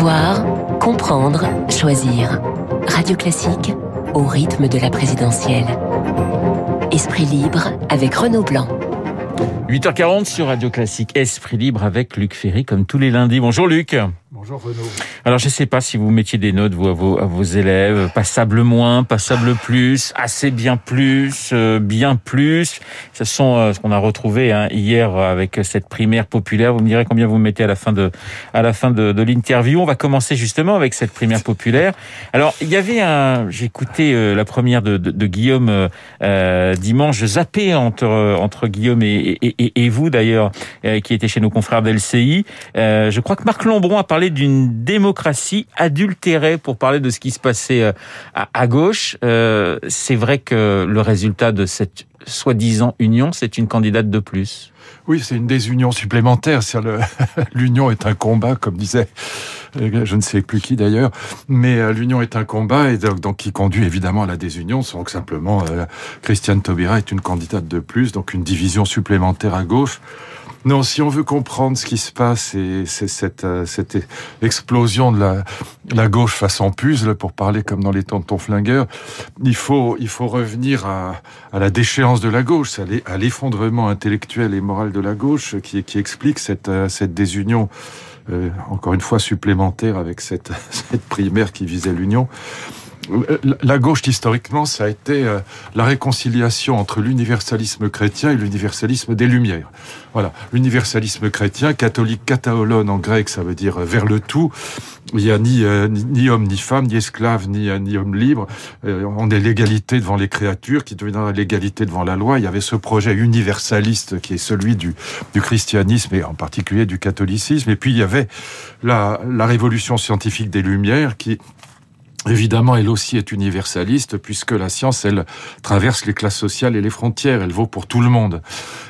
Savoir, comprendre, choisir. Radio Classique au rythme de la présidentielle. Esprit libre avec Renaud Blanc. 8h40 sur Radio Classique, Esprit libre avec Luc Ferry comme tous les lundis. Bonjour Luc. Alors je sais pas si vous mettiez des notes vous à vos, à vos élèves, passable moins, passable plus, assez bien plus, euh, bien plus. Ce sont euh, ce qu'on a retrouvé hein, hier avec cette primaire populaire. Vous me direz combien vous mettez à la fin de à la fin de, de l'interview. On va commencer justement avec cette primaire populaire. Alors il y avait un, écouté euh, la première de, de, de Guillaume euh, dimanche. Je zappais entre entre Guillaume et, et, et, vous d'ailleurs, qui était chez nos confrères d'LCI. je crois que Marc Lombron a parlé d'une démocratie adultérée pour parler de ce qui se passait euh, à, gauche. Euh, c'est vrai que le résultat de cette soi-disant union, c'est une candidate de plus. Oui, c'est une désunion supplémentaire. L'union est un combat, comme disait euh, je ne sais plus qui d'ailleurs, mais l'union est un combat et donc, qui conduit évidemment à la désunion. Donc simplement, Christiane Taubira est une candidate de plus, donc une division supplémentaire à gauche. Non, si on veut comprendre ce qui se passe et c'est cette, euh, cette explosion de la, la gauche façon puzzle, pour parler comme dans les temps de ton flingueur, il faut, il faut revenir à, à la déchéance de la gauche, à l'effondrement intellectuel et moral de la gauche qui, qui explique cette, euh, cette désunion, euh, encore une fois supplémentaire avec cette, cette primaire qui visait l'union. Euh, la gauche, historiquement, ça a été euh, la réconciliation entre l'universalisme chrétien et l'universalisme des Lumières. Voilà, l'universalisme chrétien, catholique, kataolon en grec, ça veut dire euh, vers le tout. Il n'y a ni, ni, homme, ni femme, ni esclave, ni, ni homme libre. on est l'égalité devant les créatures, qui deviendra l'égalité devant la loi. Il y avait ce projet universaliste qui est celui du, du christianisme et en particulier du catholicisme. Et puis il y avait la, la révolution scientifique des Lumières qui Évidemment, elle aussi est universaliste puisque la science, elle traverse les classes sociales et les frontières. Elle vaut pour tout le monde.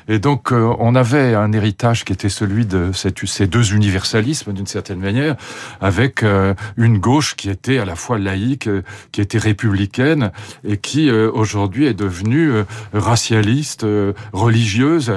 Et donc, euh, on avait un héritage qui était celui de ces deux universalismes, d'une certaine manière, avec euh, une gauche qui était à la fois laïque, euh, qui était républicaine, et qui aujourd'hui est devenue racialiste, religieuse,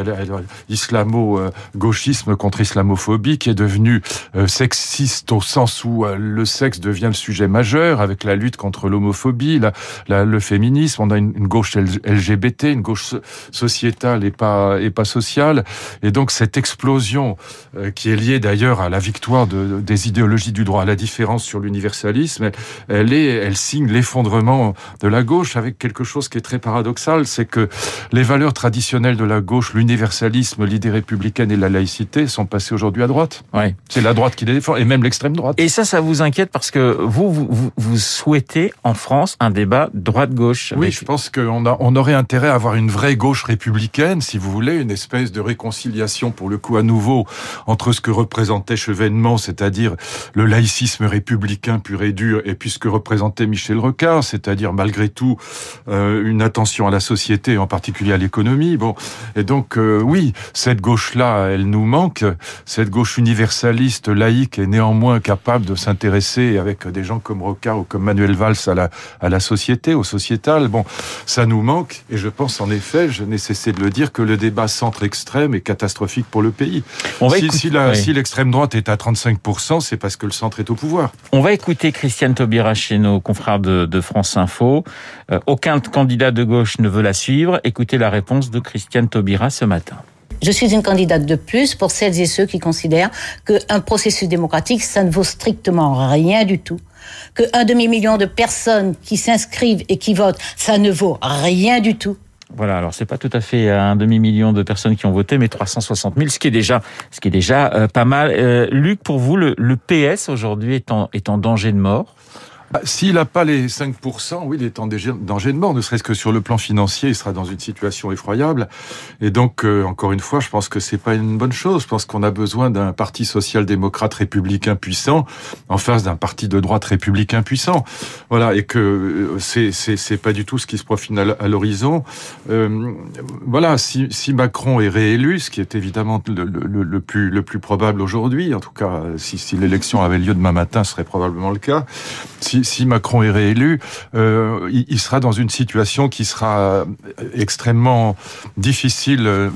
islamo-gauchisme contre islamophobie, qui est devenue sexiste au sens où le sexe devient le sujet majeur, avec la lutte contre l'homophobie, le féminisme. On a une, une gauche LGBT, une gauche sociétale et pas et pas sociale. Et donc cette explosion euh, qui est liée d'ailleurs à la victoire de, des idéologies du droit à la différence sur l'universalisme, elle, est, elle signe l'effondrement de la gauche avec quelque chose qui est très paradoxal, c'est que les valeurs traditionnelles de la gauche, l'universalisme, l'idée républicaine et la laïcité sont passées aujourd'hui à droite. Ouais. C'est la droite qui les défend et même l'extrême droite. Et ça, ça vous inquiète parce que vous, vous, vous souhaitez en France un débat droite-gauche. Oui, je pense qu'on on aurait intérêt à avoir une vraie gauche républicaine, si vous voulez, une espèce de réconciliation, pour le coup à nouveau, entre ce que représentait Chevènement, c'est-à-dire le laïcisme républicain pur et dur, et puis ce que représentait Michel Rocard, c'est-à-dire malgré tout euh, une attention à la société, en particulier à l'économie. Bon, et donc euh, oui, cette gauche-là, elle nous manque. Cette gauche universaliste, laïque, est néanmoins capable de s'intéresser avec des gens comme Rocard ou comme Manuel Valls à la à la société, au sociétal. Bon, ça nous manque, et je pense en effet, je n'ai cessé de le dire, que le débat centre-extrême est catastrophique pour le pays. On va si, si l'extrême droite est à 35%, c'est parce que le centre est au pouvoir. On va écouter Christiane Taubira chez nos confrères de, de France Info. Euh, aucun candidat de gauche ne veut la suivre. Écoutez la réponse de Christiane Taubira ce matin. Je suis une candidate de plus pour celles et ceux qui considèrent qu'un processus démocratique, ça ne vaut strictement rien du tout. Qu'un demi-million de personnes qui s'inscrivent et qui votent, ça ne vaut rien du tout. Voilà, alors c'est pas tout à fait un demi-million de personnes qui ont voté, mais 360 000, ce qui est déjà, ce qui est déjà euh, pas mal. Euh, Luc, pour vous, le, le PS aujourd'hui est en, est en danger de mort? Bah, S'il n'a pas les 5%, oui, il est en danger de mort, ne serait-ce que sur le plan financier, il sera dans une situation effroyable. Et donc, euh, encore une fois, je pense que c'est pas une bonne chose. Je pense qu'on a besoin d'un parti social-démocrate républicain puissant en face d'un parti de droite républicain puissant. Voilà, et que euh, c'est c'est pas du tout ce qui se profile à l'horizon. Euh, voilà, si, si Macron est réélu, ce qui est évidemment le, le, le plus le plus probable aujourd'hui, en tout cas, si, si l'élection avait lieu demain matin, ce serait probablement le cas. Si si, si Macron est réélu, euh, il, il, sera dans une situation qui sera extrêmement difficile, euh,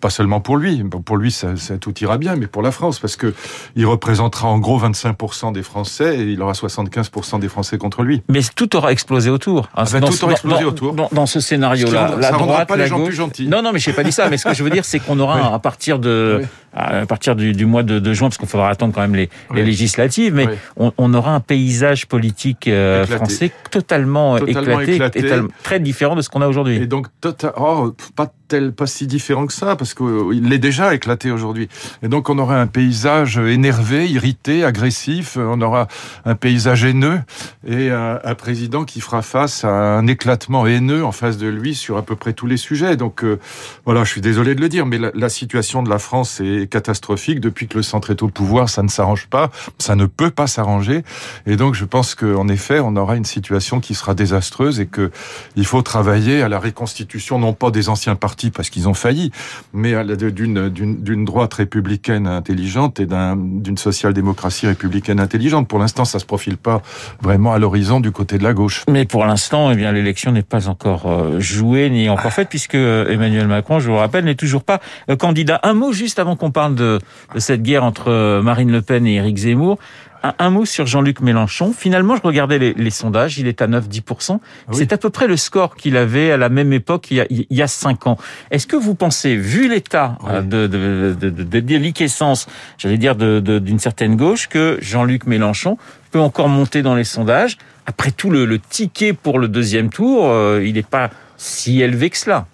pas seulement pour lui, pour lui ça, ça, tout ira bien, mais pour la France, parce que il représentera en gros 25% des Français et il aura 75% des Français contre lui. Mais tout aura explosé autour. Ah ben, tout aura explosé dans, autour. Dans, dans ce scénario-là, la ça droite, pas la les gens gauche. plus gentils. Non, non, mais je n'ai pas dit ça. Mais ce que je veux dire, c'est qu'on aura Oui. à partir de Oui. À partir du, du mois de, de juin, parce qu'il faudra attendre quand même les, législatives, mais Oui. on, on aura un paysage politique euh, français totalement, Totalement éclaté, éclaté. et très différent de ce qu'on a aujourd'hui. Et donc, tota- oh, pas tel, pas si différent que ça, parce qu'il est déjà éclaté aujourd'hui. Et donc, on aura un paysage énervé, irrité, agressif. On aura un paysage haineux et un, président qui fera face à un éclatement haineux en face de lui sur à peu près tous les sujets. Donc, euh, voilà, je suis désolé de le dire, mais la, la situation de la France est catastrophique. Depuis que le centre est au pouvoir, ça ne s'arrange pas, ça ne peut pas s'arranger. Et donc, je pense qu'en effet, on aura une situation qui sera désastreuse et que il faut travailler à la reconstitution, non pas des anciens partis parce qu'ils ont failli, mais d'une droite républicaine intelligente et d'un- d'une social-démocratie républicaine intelligente. Pour l'instant, ça se profile pas vraiment à l'horizon du côté de la gauche. Mais pour l'instant, eh bien, l'élection n'est pas encore euh, jouée ni encore faite, puisque euh, Emmanuel Macron, je vous le rappelle, n'est toujours pas euh, candidat. Un mot juste avant qu'on parle de, cette guerre entre Marine Le Pen et Éric Zemmour. Un, un mot sur Jean-Luc Mélenchon. Finalement, je regardais les, les sondages, il est à 9-10%. Oui. C'est à peu près le score qu'il avait à la même époque, il y a, il y a 5 ans. Est-ce que vous pensez, vu l'état Oui. euh, de, de, de, de, de déliquescence, j'allais dire, d'une certaine gauche, que Jean-Luc Mélenchon peut encore monter dans les sondages? Après tout, le, le ticket pour le deuxième tour, euh, il n'est pas si élevé que cela.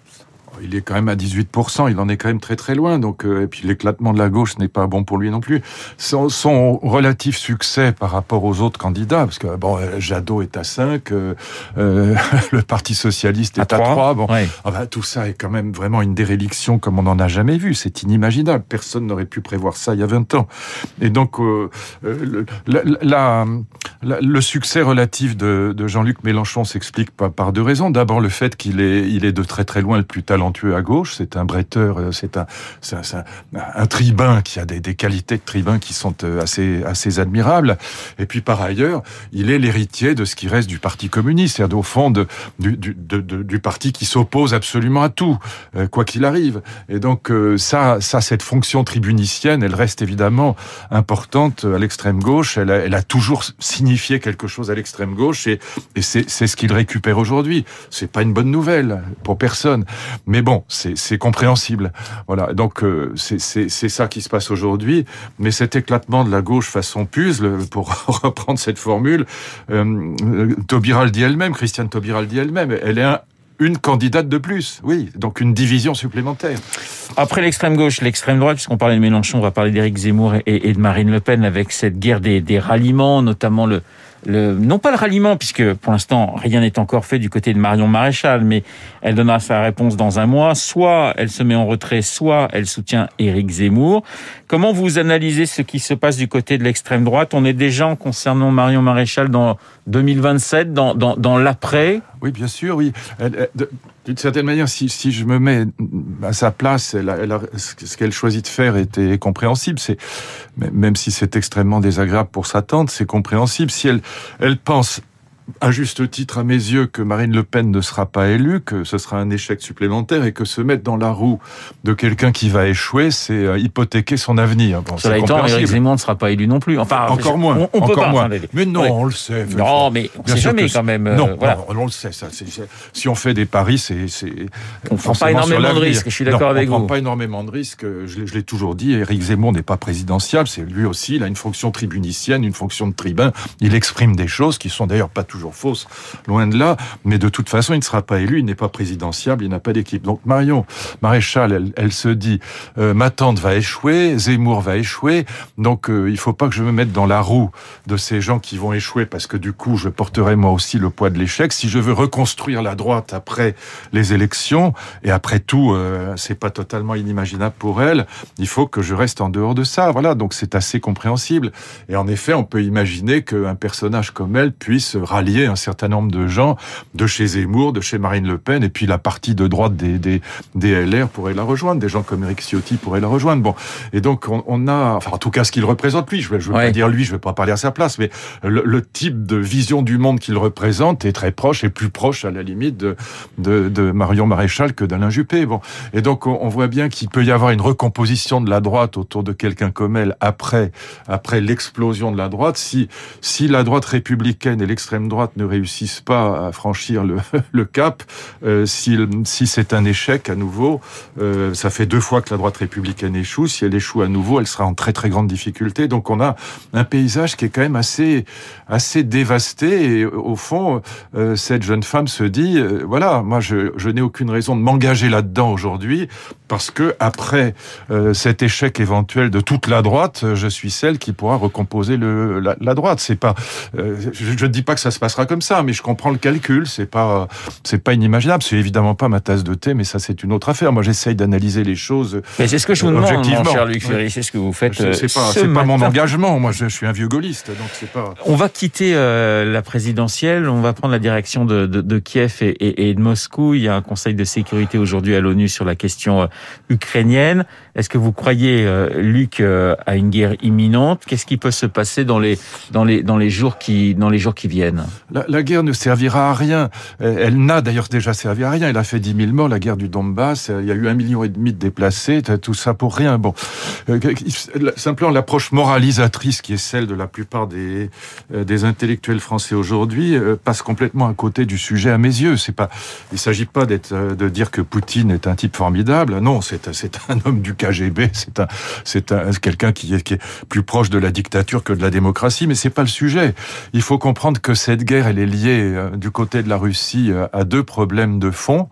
Il est quand même à 18%, il en est quand même très très loin. Donc, euh, et puis l'éclatement de la gauche n'est pas bon pour lui non plus. Son, son relatif succès par rapport aux autres candidats, parce que bon, euh, Jadot est à 5, euh, euh, le Parti socialiste est à, 3. Bon, Ouais. ah bah, tout ça est quand même vraiment une déréliction comme on n'en a jamais vu. C'est inimaginable. Personne n'aurait pu prévoir ça il y a 20 ans. Et donc, le, la- la- la- le succès relatif de, de Jean-Luc Mélenchon s'explique par, par deux raisons. D'abord, le fait qu'il est, il est de très très loin le plus talentueux à gauche. C'est un bretteur, euh, c'est un, un, un- un tribun qui a des, des qualités de tribun qui sont euh, assez, assez admirables. Et puis par ailleurs, il est l'héritier de ce qui reste du Parti communiste, c'est-à-dire au fond du, du, parti qui s'oppose absolument à tout, euh, quoi qu'il arrive. Et donc ça, ça, cette fonction tribunicienne, elle reste évidemment importante à l'extrême gauche. Elle a, elle a toujours signifié quelque chose à l'extrême gauche, et, et c'est ce qu'il récupère aujourd'hui. C'est pas une bonne nouvelle pour personne, mais bon, c'est compréhensible. Voilà. Donc euh, c'est ça qui se passe aujourd'hui. Mais cet éclatement de la gauche façon puzzle, pour reprendre cette formule, euh, euh, Taubira dit elle-même, Christiane Taubira le dit elle-même, elle est un- une candidate de plus, oui, donc une division supplémentaire. Après l'extrême gauche, l'extrême droite, puisqu'on parlait de Mélenchon, on va parler d'Éric Zemmour et, et de Marine Le Pen avec cette guerre des, des ralliements, notamment le, non pas le ralliement, puisque pour l'instant rien n'est encore fait du côté de Marion Maréchal, mais elle donnera sa réponse dans un mois. Soit elle se met en retrait, soit elle soutient Éric Zemmour. Comment vous analysez ce qui se passe du côté de l'extrême droite? On est déjà concernant Marion Maréchal dans 2027, dans, dans, l'après? Oui, bien sûr, oui. D'une certaine manière, si, si je me mets à sa place, elle a- elle a- ce qu'elle choisit de faire était compréhensible. C'est même si c'est extrêmement désagréable pour sa tante, c'est compréhensible. Si elle, elle pense à juste titre à mes yeux que Marine Le Pen ne sera pas élue, que ce sera un échec supplémentaire et que se mettre dans la roue de quelqu'un qui va échouer, c'est euh, hypothéquer son avenir. Bon, Cela étant, Éric. Zemmour ne sera pas élu non plus. Enfin, Encore moins, On, on peut encore pas. moins. enfin, Mais non, Ouais. on le sait. Non, mais on sait jamais quand même. euh, non, voilà. non, on le sait. Ça, si on fait des paris, c'est. On prend pas énormément de risques, je suis d'accord avec on prend vous. pas énormément de risques. Je l'ai- je l'ai toujours dit. Éric Zemmour n'est pas présidentiable. C'est lui aussi. Il a une fonction tribunicienne, une fonction de tribun. Il exprime des choses qui sont d'ailleurs pas toujours fausses, loin de là. Mais de toute façon, il ne sera pas élu. Il n'est pas présidentiable. Il n'a pas d'équipe. Donc Marion Maréchal, elle, elle se dit euh, ma tante va échouer, Zemmour va échouer. Donc euh, il faut pas que je me mette dans la roue de ces gens qui vont échouer parce que du coup, je porterai moi aussi le poids de l'échec. Si je veux reconstruire la droite après les élections, et après tout, euh, c'est pas totalement inimaginable pour elle, il faut que je reste en dehors de ça. Voilà, donc c'est assez compréhensible. Et en effet, on peut imaginer qu'un personnage comme elle puisse rallier rallier un certain nombre de gens de chez Zemmour, de chez Marine Le Pen, et puis la partie de droite des, des, des LR pourrait la rejoindre, des gens comme Eric Ciotti pourraient la rejoindre. Bon, et donc on, on a, enfin en tout cas ce qu'il représente lui, je ne veux pas dire lui, je vais pas parler à sa place, mais le, le type de vision du monde qu'il représente est très proche et plus proche à la limite de, de, de Marion Maréchal que d'Alain Juppé. Bon, et donc on, on voit bien qu'il peut y avoir une recomposition de la droite autour de quelqu'un comme elle après après l'explosion de la droite. Si si la droite républicaine et l'extrême droite ne réussissent pas à franchir le, cap, euh, si, si c'est un échec à nouveau, euh, ça fait deux fois que la droite républicaine échoue. Si elle échoue à nouveau, elle sera en très très grande difficulté. Donc on a un paysage qui est quand même assez assez dévasté. Et au fond, euh, cette jeune femme se dit euh, voilà, moi je, n'ai aucune raison de m'engager là-dedans aujourd'hui parce que après cet échec éventuel de toute la droite, je suis celle qui pourra recomposer le, la, droite. C'est pas, je ne dis pas que ça se passera comme ça, mais je comprends le calcul. C'est pas, c'est pas inimaginable. C'est évidemment pas ma tasse de thé, mais ça c'est une autre affaire. Moi, j'essaye d'analyser les choses. Mais c'est ce que je vous demande, mon cher Luc Ferry. C'est ce que vous faites. C'est pas, c'est pas mon engagement. Moi, je, je, suis un vieux gaulliste, donc c'est pas. On va quitter euh, la présidentielle. On va prendre la direction de, de, de Kiev et, et, et, de Moscou. Il y a un Conseil de sécurité aujourd'hui à l'ONU sur la question ukrainienne. Est-ce que vous croyez, euh, Luc, euh, à une guerre imminente? Qu'est-ce qui peut se passer dans les dans les dans les jours qui dans les jours qui viennent? La, guerre ne servira à rien. Elle n'a d'ailleurs déjà servi à rien. Elle a fait 10 000 morts. La guerre du Donbass, il y a eu un million et demi de déplacés. Tout ça pour rien. Bon, euh, simplement l'approche moralisatrice qui est celle de la plupart des des intellectuels français aujourd'hui passe complètement à côté du sujet à mes yeux. C'est pas, il s'agit pas d'être de dire que Poutine est un type formidable. Non, c'est c'est un homme du KGB, c'est un, c'est un, quelqu'un qui est, qui est plus proche de la dictature que de la démocratie, mais c'est pas le sujet. Il faut comprendre que cette guerre, elle est liée du côté de la Russie à deux problèmes de fond.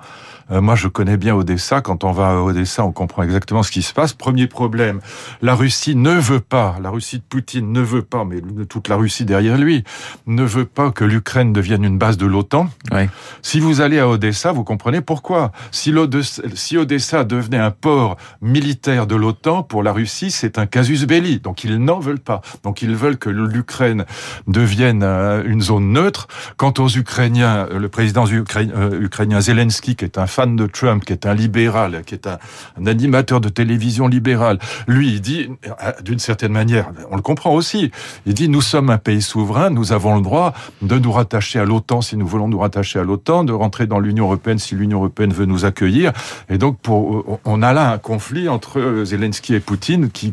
Euh, moi, je connais bien Odessa. Quand on va à Odessa, on comprend exactement ce qui se passe. Premier problème, la Russie ne veut pas, la Russie de Poutine ne veut pas, mais toute la Russie derrière lui, ne veut pas que l'Ukraine devienne une base de l'OTAN. Oui. Si vous allez à Odessa, vous comprenez pourquoi. Si, si Odessa devenait un port militaire de l'OTAN, pour la Russie, c'est un casus belli. Donc ils n'en veulent pas. Donc ils veulent que l'Ukraine devienne euh, une zone neutre. Quant aux Ukrainiens, le président euh, ukrainien Zelensky, qui est un fan de Trump, qui est un libéral, qui est un, animateur de télévision libéral, lui, il dit, euh, d'une certaine manière, on le comprend aussi, il dit, nous sommes un pays souverain, nous avons le droit de nous rattacher à l'OTAN si nous voulons nous rattacher à l'OTAN, de rentrer dans l'Union européenne si l'Union européenne veut nous accueillir. Et donc, pour, on a là un conflit entre Zelensky et Poutine qui,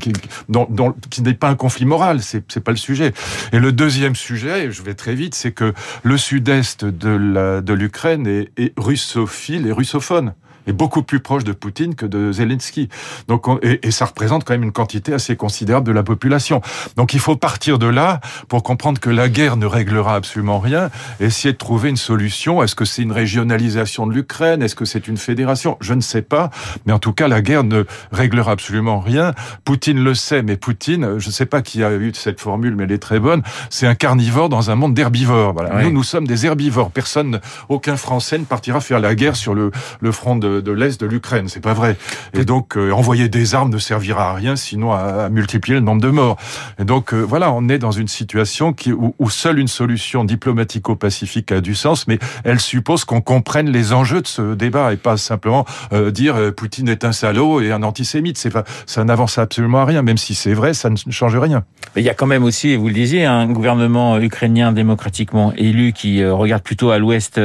n'est pas un conflit moral, c'est, c'est pas le sujet. Et le deuxième sujet, et je vais très vite, c'est que le sud-est de l'Ukraine est, est russophile et russophile russophone est beaucoup plus proche de Poutine que de Zelensky. Donc, on, et, et, ça représente quand même une quantité assez considérable de la population. Donc, il faut partir de là pour comprendre que la guerre ne réglera absolument rien. Essayer de trouver une solution. Est-ce que c'est une régionalisation de l'Ukraine? Est-ce que c'est une fédération? Je ne sais pas. Mais en tout cas, la guerre ne réglera absolument rien. Poutine le sait, mais Poutine, je ne sais pas qui a eu cette formule, mais elle est très bonne. C'est un carnivore dans un monde d'herbivores. Voilà. Oui. Nous, nous sommes des herbivores. Personne, aucun Français ne partira faire la guerre sur le, le front de de, l'est de l'Ukraine, c'est pas vrai. Et donc euh, envoyer des armes ne servira à rien, sinon à, multiplier le nombre de morts. Et donc euh, voilà, on est dans une situation où, seule une solution diplomatico-pacifique a du sens, mais elle suppose qu'on comprenne les enjeux de ce débat et pas simplement euh, dire Poutine est un salaud et un antisémite. C'est pas, ça n'avance absolument à rien, même si c'est vrai, ça ne change rien. Il y a quand même aussi, vous le disiez, un gouvernement ukrainien démocratiquement élu qui regarde plutôt à l'ouest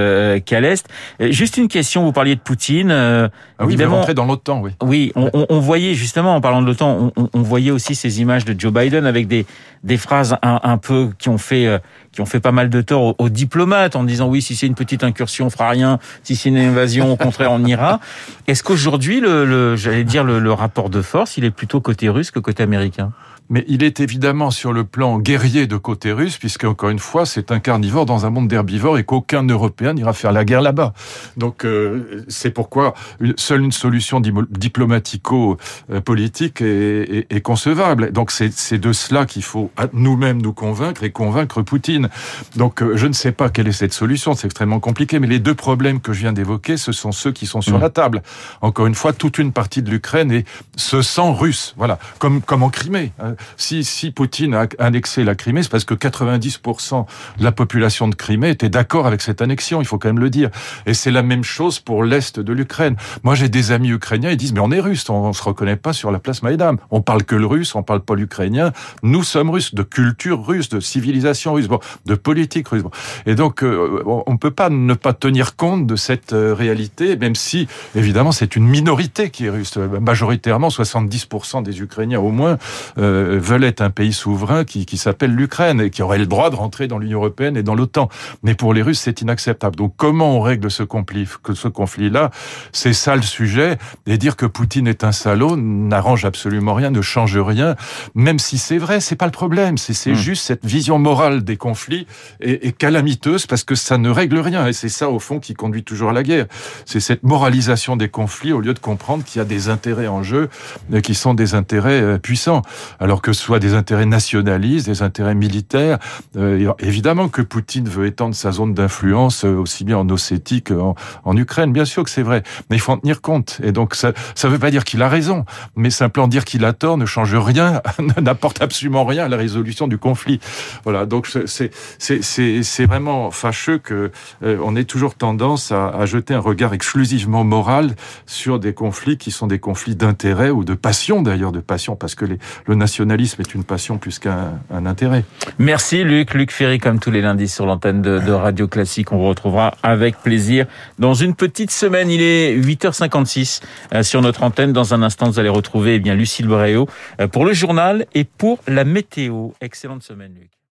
qu'à l'est. Juste une question, vous parliez de Poutine. Euh, ah oui, évidemment, rentrer dans l'OTAN, oui. Oui, on, on, on, voyait justement en parlant de l'OTAN, on, on, voyait aussi ces images de Joe Biden avec des des phrases un, un peu qui ont fait euh, qui ont fait pas mal de tort aux, aux diplomates en disant oui si c'est une petite incursion on fera rien, si c'est une invasion au contraire on ira. Est-ce qu'aujourd'hui le, le j'allais dire le, le rapport de force il est plutôt côté russe que côté américain? Mais il est évidemment sur le plan guerrier de côté russe, puisque encore une fois, c'est un carnivore dans un monde d'herbivores et qu'aucun Européen n'ira faire la guerre là-bas. Donc euh, c'est pourquoi une, seule une solution diplomatico-politique est, est, est, concevable. Donc c'est de cela qu'il faut nous-mêmes nous convaincre et convaincre Poutine. Donc euh, je ne sais pas quelle est cette solution, c'est extrêmement compliqué, mais les deux problèmes que je viens d'évoquer, ce sont ceux qui sont sur mmh. la table. Encore une fois, toute une partie de l'Ukraine se sent russe, voilà, comme comme en Crimée. Hein si, si Poutine a annexé la Crimée, c'est parce que 90% de la population de Crimée était d'accord avec cette annexion, il faut quand même le dire. Et c'est la même chose pour l'Est de l'Ukraine. Moi, j'ai des amis ukrainiens, ils disent, mais on est russe, on, se reconnaît pas sur la place Maïdan. On parle que le russe, on parle pas l'ukrainien. Nous sommes russes, de culture russe, de civilisation russe, bon, de politique russe. Et donc, euh, on peut pas ne pas tenir compte de cette euh, réalité, même si, évidemment, c'est une minorité qui est russe. Majoritairement, 70% des Ukrainiens, au moins, euh, veulent être un pays souverain qui, qui s'appelle l'Ukraine et qui aurait le droit de rentrer dans l'Union européenne et dans l'OTAN. Mais pour les Russes, c'est inacceptable. Donc, comment on règle ce conflit, ce conflit-là? C'est ça le sujet. Et dire que Poutine est un salaud n'arrange absolument rien, ne change rien. Même si c'est vrai, c'est pas le problème. C'est hmm. juste cette vision morale des conflits est, est calamiteuse parce que ça ne règle rien. Et c'est ça, au fond, qui conduit toujours à la guerre. C'est cette moralisation des conflits au lieu de comprendre qu'il y a des intérêts en jeu euh, qui sont des intérêts euh, puissants. Alors que ce soit des intérêts nationalistes, des intérêts militaires. Euh, évidemment que Poutine veut étendre sa zone d'influence aussi bien en Ossétie qu'en en Ukraine. Bien sûr que c'est vrai. Mais il faut en tenir compte. Et donc, ça ne veut pas dire qu'il a raison. Mais simplement dire qu'il a tort ne change rien, n'apporte absolument rien à la résolution du conflit. Voilà. Donc, c'est vraiment fâcheux que on ait toujours tendance à, jeter un regard exclusivement moral sur des conflits qui sont des conflits d'intérêt ou de passion d'ailleurs, de passion, parce que le nationalisme est une passion plus qu'un un intérêt. Merci Luc, Luc Ferry comme tous les lundis sur l'antenne de, de, Radio Classique. On vous retrouvera avec plaisir dans une petite semaine. Il est 8h56 euh, sur notre antenne. Dans un instant, vous allez retrouver eh bien Lucille Bréau euh, pour le journal et pour la météo. Excellente semaine Luc.